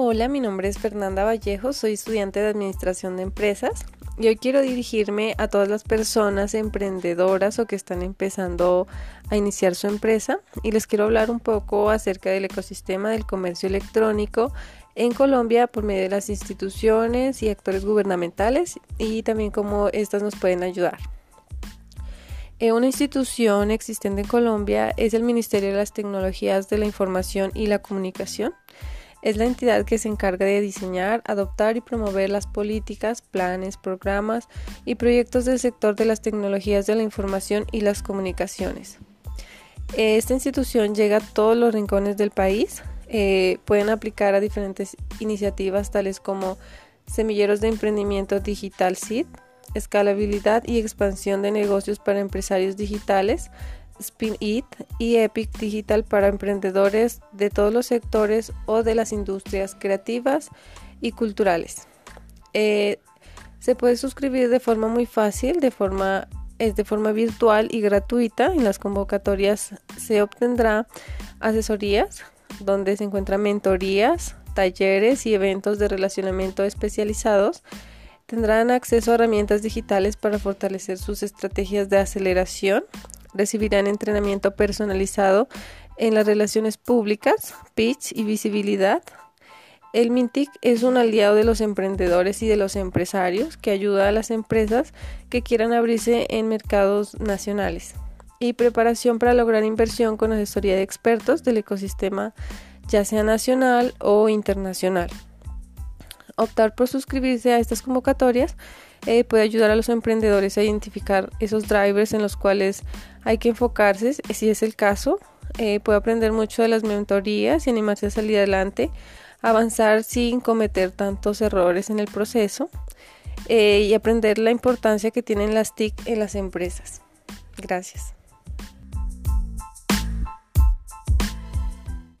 Hola, mi nombre es Fernanda Vallejo, soy estudiante de Administración de Empresas y hoy quiero dirigirme a todas las personas emprendedoras o que están empezando a iniciar su empresa y les quiero hablar un poco acerca del ecosistema del comercio electrónico en Colombia por medio de las instituciones y actores gubernamentales y también cómo estas nos pueden ayudar. Eh, una institución existente en Colombia es el Ministerio de las Tecnologías de la Información y la Comunicación es la entidad que se encarga de diseñar, adoptar y promover las políticas, planes, programas y proyectos del sector de las tecnologías de la información y las comunicaciones. Esta institución llega a todos los rincones del país. Eh, pueden aplicar a diferentes iniciativas tales como semilleros de emprendimiento digital SID, escalabilidad y expansión de negocios para empresarios digitales, Spin It y Epic Digital para emprendedores de todos los sectores o de las industrias creativas y culturales. Eh, se puede suscribir de forma muy fácil, de forma, es de forma virtual y gratuita. En las convocatorias se obtendrá asesorías donde se encuentran mentorías, talleres y eventos de relacionamiento especializados. Tendrán acceso a herramientas digitales para fortalecer sus estrategias de aceleración recibirán entrenamiento personalizado en las relaciones públicas, pitch y visibilidad. El Mintic es un aliado de los emprendedores y de los empresarios que ayuda a las empresas que quieran abrirse en mercados nacionales y preparación para lograr inversión con asesoría de expertos del ecosistema ya sea nacional o internacional. Optar por suscribirse a estas convocatorias eh, puede ayudar a los emprendedores a identificar esos drivers en los cuales hay que enfocarse, si es el caso. Eh, puede aprender mucho de las mentorías y animarse a salir adelante, avanzar sin cometer tantos errores en el proceso eh, y aprender la importancia que tienen las TIC en las empresas. Gracias.